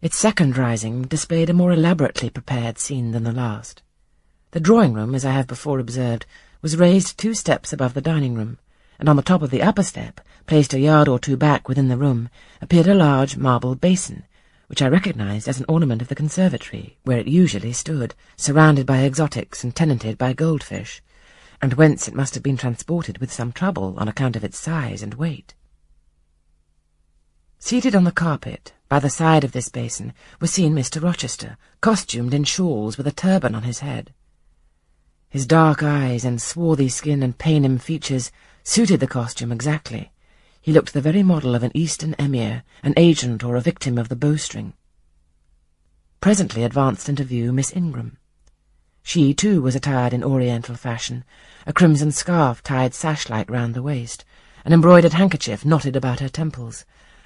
Its second rising displayed a more elaborately prepared scene than the last. The drawing-room, as I have before observed, was raised two steps above the dining-room, and on the top of the upper step, placed a yard or two back within the room, appeared a large marble basin, which I recognized as an ornament of the conservatory, where it usually stood, surrounded by exotics and tenanted by goldfish, and whence it must have been transported with some trouble on account of its size and weight. Seated on the carpet, by the side of this basin, was seen Mr. Rochester, costumed in shawls with a turban on his head. His dark eyes and swarthy skin and Paynim features suited the costume exactly. He looked the very model of an Eastern emir, an agent or a victim of the bowstring. Presently advanced into view Miss Ingram. She, too, was attired in Oriental fashion, a crimson scarf tied sash-like round the waist, an embroidered handkerchief knotted about her temples,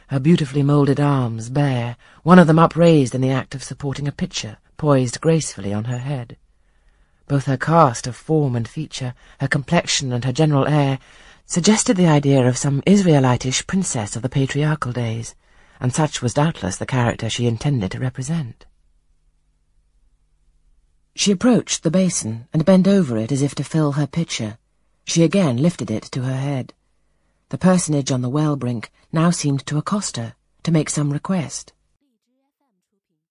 her beautifully moulded arms bare, one of them upraised in the act of supporting a pitcher poised gracefully on her head. Both her cast of form and feature, her complexion and her general air, suggested the idea of some Israelitish princess of the patriarchal days, and such was doubtless the character she intended to represent. She approached the basin and bent over it as if to fill her pitcher. She again lifted it to her head. The personage on the well brink now seemed to accost her, to make some request.